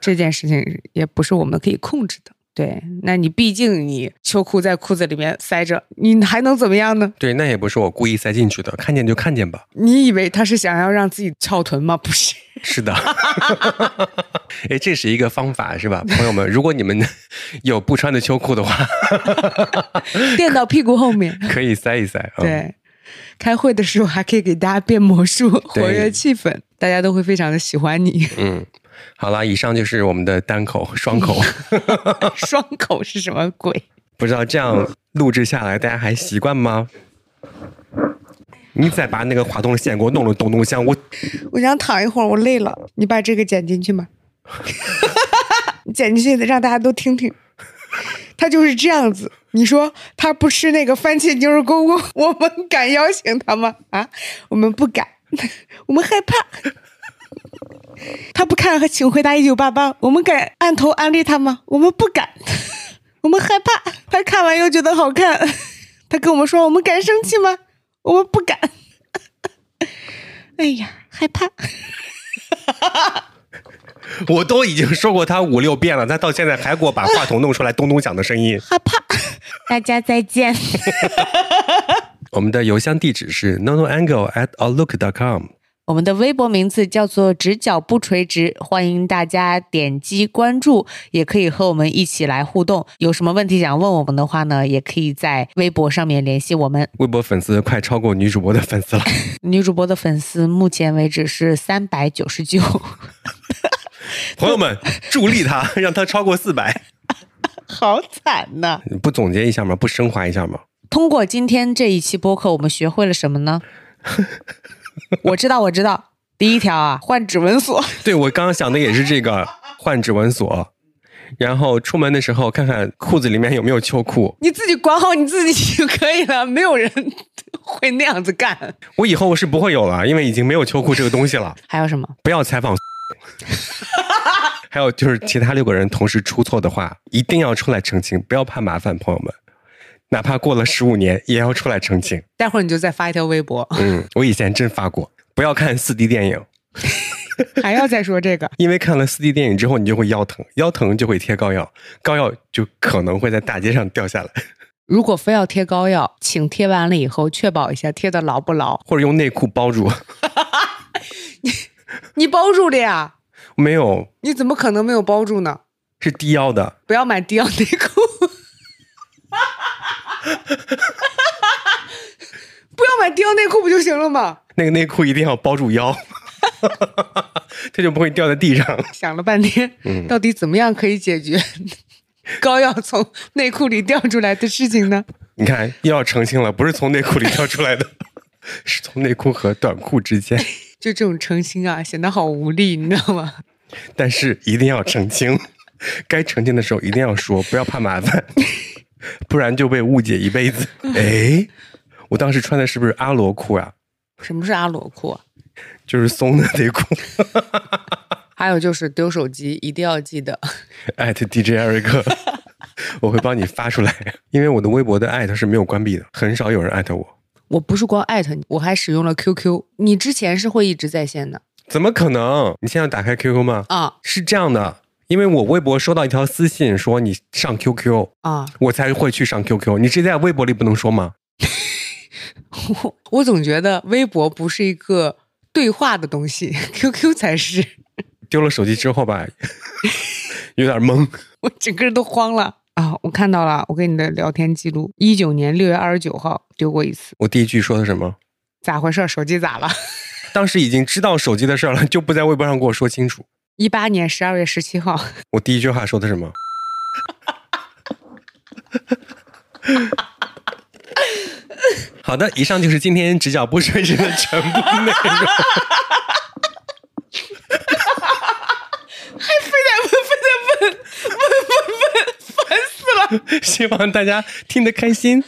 这件事情也不是我们可以控制的。对，那你毕竟你秋裤在裤子里面塞着，你还能怎么样呢？对，那也不是我故意塞进去的，看见就看见吧。你以为他是想要让自己翘臀吗？不是，是的。哎，这是一个方法，是吧，朋友们？如果你们 有不穿的秋裤的话，垫到屁股后面，可以塞一塞。对，开会的时候还可以给大家变魔术，活跃气氛，大家都会非常的喜欢你。嗯。好了，以上就是我们的单口、双口。双口是什么鬼？不知道这样录制下来，大家还习惯吗？你再把那个话筒的线给我弄了，咚咚响。我我想躺一会儿，我累了。你把这个剪进去吗？剪进去，让大家都听听。他就是这样子。你说他不吃那个番茄牛肉锅锅，我们敢邀请他吗？啊，我们不敢，我们害怕。他不看和请回答一九八八，我们敢按头安利他吗？我们不敢，我们害怕。他看完又觉得好看，他跟我们说，我们敢生气吗？我们不敢。哎呀，害怕。我都已经说过他五六遍了，他到现在还给我把话筒弄出来咚咚响的声音。害怕。大家再见。我们的邮箱地址是 nonoangle at outlook dot com。我们的微博名字叫做“直角不垂直”，欢迎大家点击关注，也可以和我们一起来互动。有什么问题想问我们的话呢，也可以在微博上面联系我们。微博粉丝快超过女主播的粉丝了，女主播的粉丝目前为止是三百九十九。朋友们，助力他，让他超过四百。好惨呐！你不总结一下吗？不升华一下吗？通过今天这一期播客，我们学会了什么呢？我知道，我知道。第一条啊，换指纹锁。对，我刚刚想的也是这个，换指纹锁。然后出门的时候看看裤子里面有没有秋裤。你自己管好你自己就可以了，没有人会那样子干。我以后是不会有了，因为已经没有秋裤这个东西了。还有什么？不要采访。还有就是其他六个人同时出错的话，一定要出来澄清，不要怕麻烦，朋友们。哪怕过了十五年，也要出来澄清。待会儿你就再发一条微博。嗯，我以前真发过。不要看四 D 电影，还要再说这个？因为看了四 D 电影之后，你就会腰疼，腰疼就会贴膏药，膏药就可能会在大街上掉下来。如果非要贴膏药，请贴完了以后确保一下贴的牢不牢，或者用内裤包住。你你包住了呀？没有。你怎么可能没有包住呢？是低腰的。不要买低腰内裤。不要买低腰内裤不就行了吗？那个内裤一定要包住腰，它就不会掉在地上。想了半天，到底怎么样可以解决 膏药从内裤里掉出来的事情呢？你看，又要澄清了，不是从内裤里掉出来的，是从内裤和短裤之间。就这种澄清啊，显得好无力，你知道吗？但是一定要澄清，该澄清的时候一定要说，不要怕麻烦。不然就被误解一辈子。哎，我当时穿的是不是阿罗裤啊？什么是阿罗裤？就是松的内裤。还有就是丢手机一定要记得艾特 DJ 艾瑞克，我会帮你发出来。因为我的微博的艾特是没有关闭的，很少有人艾特我。我不是光艾特你，我还使用了 QQ。你之前是会一直在线的？怎么可能？你现在打开 QQ 吗？啊，是这样的。因为我微博收到一条私信说你上 QQ 啊，我才会去上 QQ。你这在微博里不能说吗？我 我总觉得微博不是一个对话的东西，QQ 才是。丢了手机之后吧，有点懵，我整个人都慌了啊！我看到了，我跟你的聊天记录，一九年六月二十九号丢过一次。我第一句说的什么？咋回事？手机咋了？当时已经知道手机的事了，就不在微博上跟我说清楚。一八年十二月十七号，我第一句话说的什么？好的，以上就是今天直角不垂直的全部内容。还非得问，非得问，问问问，烦死了！希望大家听得开心。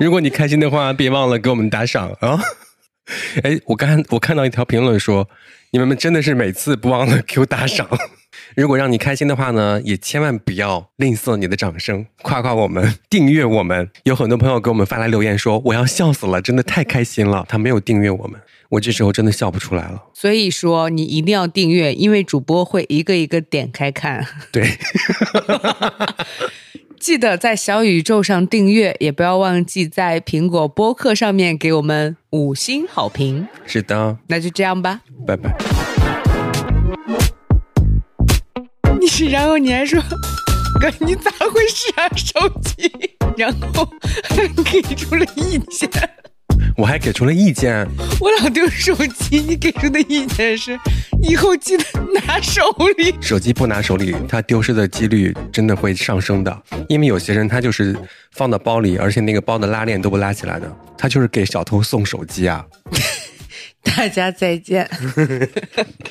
如果你开心的话，别忘了给我们打赏啊！哎，我刚我看到一条评论说。你们们真的是每次不忘了给我打赏，如果让你开心的话呢，也千万不要吝啬你的掌声，夸夸我们，订阅我们。有很多朋友给我们发来留言说：“我要笑死了，真的太开心了。”他没有订阅我们，我这时候真的笑不出来了。所以说，你一定要订阅，因为主播会一个一个点开看。对。记得在小宇宙上订阅，也不要忘记在苹果播客上面给我们五星好评。是的，那就这样吧，拜拜。然后你还说，哥，你咋回事啊手机？然后给出了意见。我还给出了意见。我老丢手机，你给出的意见是以后记得拿手里。手机不拿手里，它丢失的几率真的会上升的。因为有些人他就是放到包里，而且那个包的拉链都不拉起来的，他就是给小偷送手机啊。大家再见。